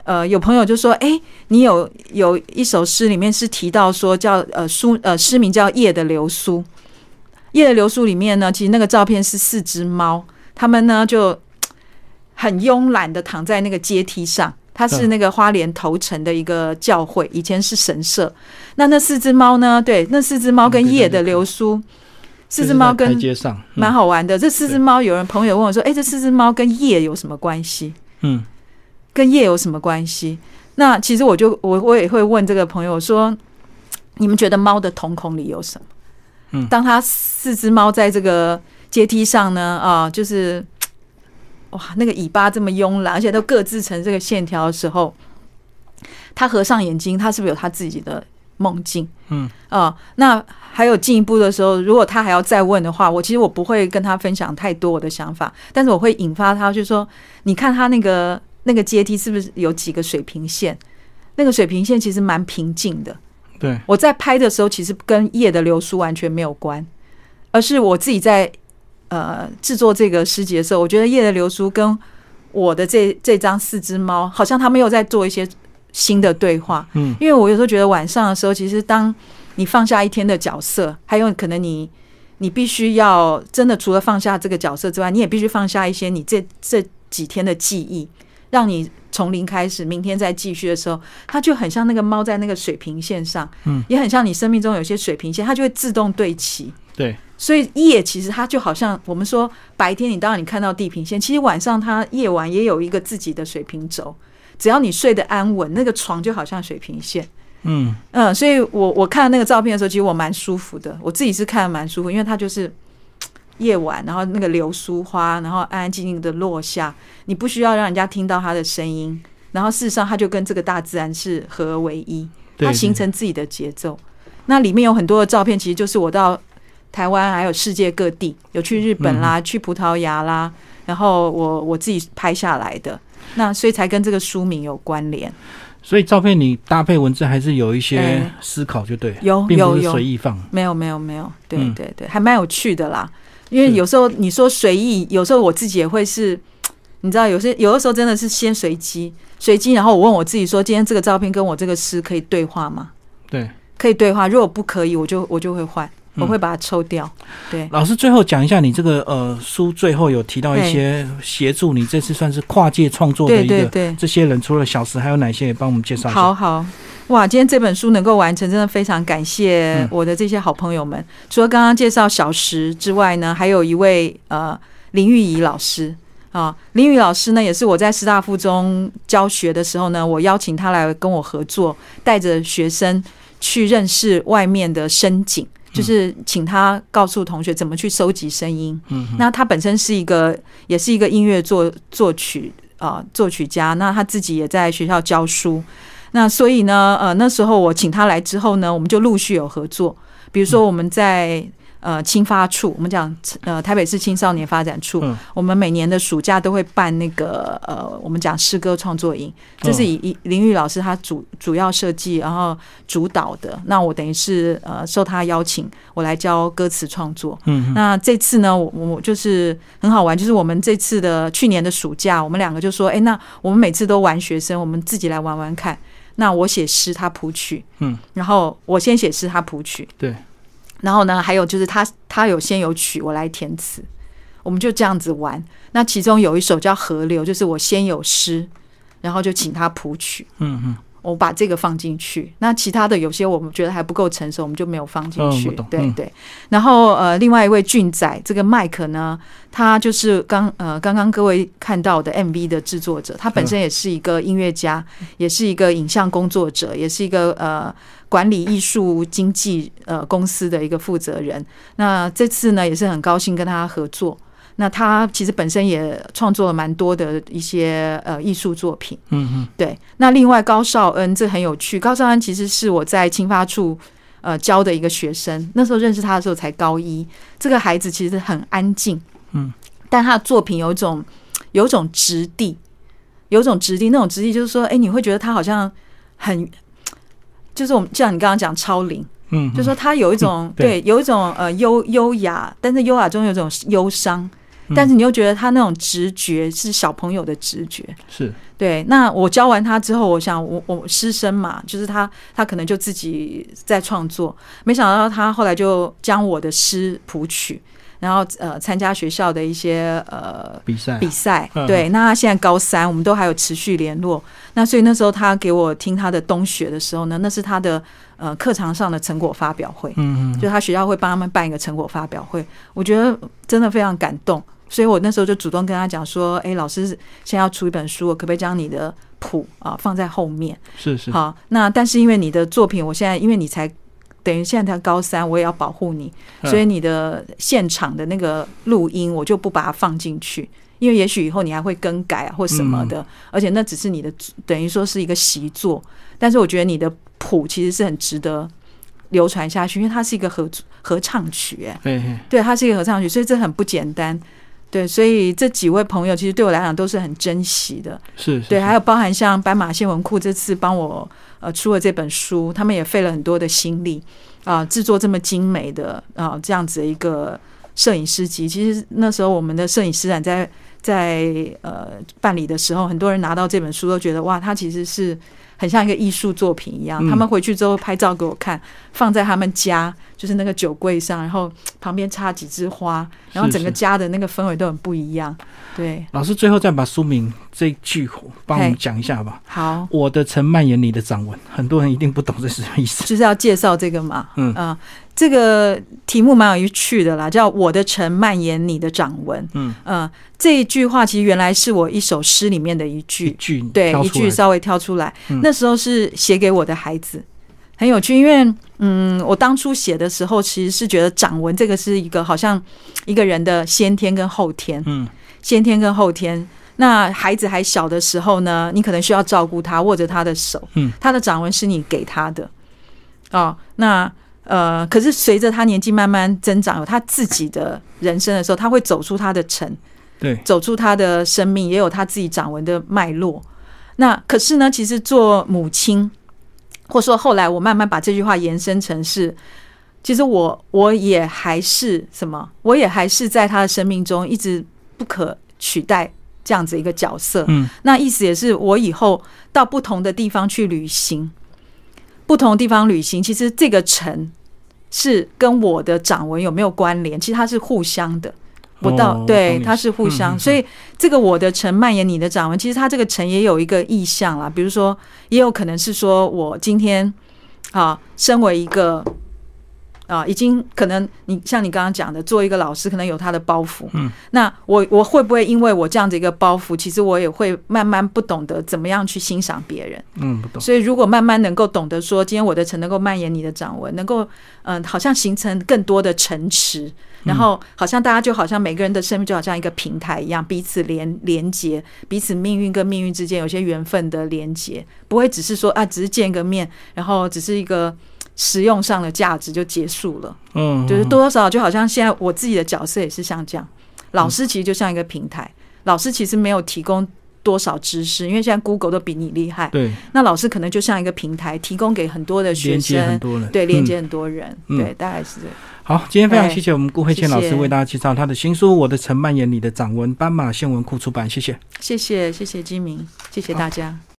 [SPEAKER 2] 呃，有朋友就说：“哎、你有有一首诗里面是提到说叫呃书呃诗名叫《夜的流苏》，《夜的流苏》里面呢，其实那个照片是四只猫，它们呢就很慵懒的躺在那个阶梯上。它是那个花莲头城的一个教会，以前是神社。那那四只猫呢？对，那四只猫跟夜的流苏，四只猫跟
[SPEAKER 1] 台阶上，嗯
[SPEAKER 2] 蛮好玩的。这四只猫，有人朋友问我说：“哎、这四只猫跟夜有什么关系？”
[SPEAKER 1] 嗯
[SPEAKER 2] 跟夜有什么关系？那其实我就我我也会问这个朋友说，你们觉得猫的瞳孔里有什么？
[SPEAKER 1] 嗯
[SPEAKER 2] 当它四只猫在这个阶梯上呢，啊，就是哇，那个尾巴这么慵懒，而且都各自成这个线条的时候，它合上眼睛，它是不是有它自己的梦境？
[SPEAKER 1] 嗯
[SPEAKER 2] 啊、那还有进一步的时候，如果他还要再问的话，我其实我不会跟他分享太多我的想法，但是我会引发他，就说你看他那个那个阶梯是不是有几个水平线？那个水平线其实蛮平静的。
[SPEAKER 1] 对，
[SPEAKER 2] 我在拍的时候，其实跟夜的流苏完全没有关，而是我自己在呃制作这个诗集的时候，我觉得夜的流苏跟我的这这张四只猫，好像他们又在做一些新的对话。
[SPEAKER 1] 嗯
[SPEAKER 2] 因为我有时候觉得晚上的时候，其实当你放下一天的角色，还有可能你你必须要真的除了放下这个角色之外，你也必须放下一些你这这几天的记忆，让你从零开始，明天再继续的时候，它就很像那个猫在那个水平线上，
[SPEAKER 1] 嗯，
[SPEAKER 2] 也很像你生命中有些水平线，它就会自动对齐。
[SPEAKER 1] 对，
[SPEAKER 2] 所以夜其实它就好像我们说白天你当然你看到地平线，其实晚上它夜晚也有一个自己的水平轴，只要你睡得安稳，那个床就好像水平线。
[SPEAKER 1] 嗯
[SPEAKER 2] 嗯，所以我我看那个照片的时候，其实我蛮舒服的，我自己是看的蛮舒服，因为它就是嘖夜晚，然后那个流苏花，然后安安静静的落下，你不需要让人家听到它的声音，然后事实上它就跟这个大自然是合而为一，它形成自己的节奏。那里面有很多的照片，其实就是我到台湾还有世界各地，有去日本啦，去葡萄牙啦，然后我我自己拍下来的，那所以才跟这个书名有关联。
[SPEAKER 1] 所以照片你搭配文字还是有一些
[SPEAKER 2] 哎
[SPEAKER 1] 思考，就对了，
[SPEAKER 2] 有有有
[SPEAKER 1] 随意放。
[SPEAKER 2] 没有没有没有，对
[SPEAKER 1] 嗯
[SPEAKER 2] 对对，还蛮有趣的啦。因为有时候你说随意，有时候我自己也会是，你知道，有些有的时候真的是先随机，随机，然后我问我自己说，今天这个照片跟我这个诗可以对话吗？
[SPEAKER 1] 对，
[SPEAKER 2] 可以对话，如果不可以，我就我就会换，
[SPEAKER 1] 嗯
[SPEAKER 2] 我会把它抽掉。对，
[SPEAKER 1] 老师最后讲一下，你这个呃书最后有提到一些协助你这次算是跨界创作的
[SPEAKER 2] 对
[SPEAKER 1] 一个
[SPEAKER 2] 对对，
[SPEAKER 1] 这些人，除了小石，还有哪些？也帮我们介绍一下。
[SPEAKER 2] 好好。哇，今天这本书能够完成，真的非常感谢
[SPEAKER 1] 嗯
[SPEAKER 2] 我的这些好朋友们。除了刚刚介绍小石之外呢，还有一位呃林玉仪老师啊，林玉老师呢也是我在师大附中教学的时候呢，我邀请他来跟我合作，带着学生去认识外面的深景。就是请他告诉同学怎么去收集声音。
[SPEAKER 1] 嗯，
[SPEAKER 2] 那他本身是一个，也是一个音乐作作曲啊、呃作曲家。那他自己也在学校教书。那所以呢，呃，那时候我请他来之后呢，我们就陆续有合作。比如说我们在呃青发处，我们讲呃台北市青少年发展处，
[SPEAKER 1] 嗯
[SPEAKER 2] 我们每年的暑假都会办那个呃我们讲诗歌创作营，这是以以林玉老师他主主要设计，然后主导的。那我等于是呃受他邀请，我来教歌词创作。
[SPEAKER 1] 嗯哼，
[SPEAKER 2] 那这次呢，我我就是很好玩，就是我们这次的去年的暑假，我们两个就说，哎、那我们每次都玩学生，我们自己来玩玩看。那我写诗，他谱曲，
[SPEAKER 1] 嗯，
[SPEAKER 2] 然后我先写诗，他谱曲，
[SPEAKER 1] 对，
[SPEAKER 2] 然后呢，还有就是他他有先有曲，我来填词，我们就这样子玩。那其中有一首叫《河流》，就是我先有诗，然后就请他谱曲，
[SPEAKER 1] 嗯哼，
[SPEAKER 2] 我把这个放进去，那其他的有些我们觉得还不够成熟，我们就没有放进去。对对。然后呃，另外一位俊仔，这个麦克呢，他就是刚呃刚刚各位看到的 MV 的制作者，他本身也是一个音乐家，也是一个影像工作者，也是一个呃管理艺术经纪呃公司的一个负责人。那这次呢，也是很高兴跟他合作。那他其实本身也创作了蛮多的一些呃艺术作品。
[SPEAKER 1] 嗯嗯，
[SPEAKER 2] 对，那另外高少恩这很有趣，高少恩其实是我在青发处呃教的一个学生。那时候认识他的时候才高一，这个孩子其实很安静，
[SPEAKER 1] 嗯，
[SPEAKER 2] 但他的作品有一种有一种质地，有一种质地，那种质地就是说，哎，你会觉得他好像很，就是我们像你刚刚讲超龄，
[SPEAKER 1] 嗯，
[SPEAKER 2] 就说他有一种、
[SPEAKER 1] 嗯对
[SPEAKER 2] 对，有一种呃优优雅，但是优雅中有一种忧伤，
[SPEAKER 1] 嗯
[SPEAKER 2] 但是你又觉得他那种直觉是小朋友的直觉。
[SPEAKER 1] 是。
[SPEAKER 2] 对，那我教完他之后，我想我我师生嘛，就是他他可能就自己在创作，没想到他后来就将我的诗谱曲，然后呃参加学校的一些呃
[SPEAKER 1] 比赛。
[SPEAKER 2] 比赛。
[SPEAKER 1] 嗯，
[SPEAKER 2] 对，那他现在高三，我们都还有持续联络。那所以那时候他给我听他的冬雪的时候呢，那是他的呃课堂上的成果发表会，
[SPEAKER 1] 嗯嗯。
[SPEAKER 2] 就他学校会帮他们办一个成果发表会，我觉得真的非常感动。所以我那时候就主动跟他讲说：“哎，老师现在要出一本书，我可不可以将你的谱啊放在后面？
[SPEAKER 1] 是是
[SPEAKER 2] 好，那但是因为你的作品，我现在因为你才等于现在才高三，我也要保护你，
[SPEAKER 1] 嗯
[SPEAKER 2] 所以你的现场的那个录音我就不把它放进去，因为也许以后你还会更改啊或什么的，而且那只是你的等于说是一个习作，但是我觉得你的谱其实是很值得流传下去，因为它是一个合合唱曲、哎，
[SPEAKER 1] 嘿嘿
[SPEAKER 2] 对，它是一个合唱曲，所以这很不简单。对，所以这几位朋友其实对我来讲都是很珍惜的。对，
[SPEAKER 1] 是是是
[SPEAKER 2] 还有包含像斑马线文库这次帮我呃出了这本书，他们也费了很多的心力啊、制作这么精美的啊、这样子的一个摄影师集。其实那时候我们的摄影师展在在呃办理的时候，很多人拿到这本书都觉得哇，它其实是很像一个艺术作品一样。
[SPEAKER 1] 嗯
[SPEAKER 2] 他们回去之后拍照给我看，放在他们家就是那个酒柜上，然后旁边插几枝花，然后整个家的那个氛围都很不一样。对，
[SPEAKER 1] 老师最后再把书名这一句帮我们讲一下吧好？我的曾蔓延你的掌纹，很多人一定不懂这是什么意思。
[SPEAKER 2] 就是要介绍这个嘛，
[SPEAKER 1] 嗯
[SPEAKER 2] 啊这个题目蛮有趣的啦，叫“我的城蔓延你的掌纹”。
[SPEAKER 1] 嗯
[SPEAKER 2] 嗯、这一句话其实原来是我一首诗里面的一
[SPEAKER 1] 一
[SPEAKER 2] 句，
[SPEAKER 1] 句
[SPEAKER 2] 对，一句稍微挑出来。
[SPEAKER 1] 嗯
[SPEAKER 2] 那时候是写给我的孩子，很有趣，因为嗯，我当初写的时候其实是觉得掌纹这个是一个好像一个人的先天跟后天，
[SPEAKER 1] 嗯
[SPEAKER 2] 先天跟后天。那孩子还小的时候呢，你可能需要照顾他，握着他的手，
[SPEAKER 1] 嗯，
[SPEAKER 2] 他的掌纹是你给他的，哦，那呃，可是随着他年纪慢慢增长，有他自己的人生的时候，他会走出他的城，
[SPEAKER 1] 对
[SPEAKER 2] 走出他的生命，也有他自己掌纹的脉络。那可是呢，其实做母亲，或说后来我慢慢把这句话延伸成是，其实我我也还是什么，我也还是在他的生命中一直不可取代这样子一个角色。
[SPEAKER 1] 嗯
[SPEAKER 2] 那意思也是，我以后到不同的地方去旅行，不同地方旅行，其实这个城是跟我的掌纹有没有关联？其实它是互相的。不到、
[SPEAKER 1] 哦
[SPEAKER 2] 对，它是互相，所以这个我的城蔓延你的掌纹，其实它这个城也有一个意象啦，比如说，也有可能是说我今天啊，身为一个啊，已经可能你像你刚刚讲的，做一个老师可能有他的包袱，
[SPEAKER 1] 嗯，
[SPEAKER 2] 那我我会不会因为我这样的一个包袱，其实我也会慢慢不懂得怎么样去欣赏别人，
[SPEAKER 1] 嗯不懂。
[SPEAKER 2] 所以如果慢慢能够懂得说，今天我的城能够蔓延你的掌纹，能够嗯、好像形成更多的城池，然后好像大家就好像每个人的生命就好像一个平台一样，彼此连连接，彼此命运跟命运之间有些缘分的连接，不会只是说啊，只是见个面，然后只是一个实用上的价值就结束了。
[SPEAKER 1] 嗯
[SPEAKER 2] 就是多多少少就好像现在我自己的角色也是像这样，老师其实就像一个平台，老师其实没有提供多少知识，因为现在 Google 都比你厉害，
[SPEAKER 1] 对
[SPEAKER 2] 那老师可能就像一个平台，提供给很多的学生，
[SPEAKER 1] 多人
[SPEAKER 2] 对，连
[SPEAKER 1] 嗯
[SPEAKER 2] 接很多人，
[SPEAKER 1] 嗯
[SPEAKER 2] 对，大概是这样。
[SPEAKER 1] 好，今天非常谢谢我们顾慧倩老师为大家介绍他的新书《我的曾蔓延你的掌纹》，斑马线文库出版，谢谢。
[SPEAKER 2] 谢谢，谢谢金明，谢谢大家。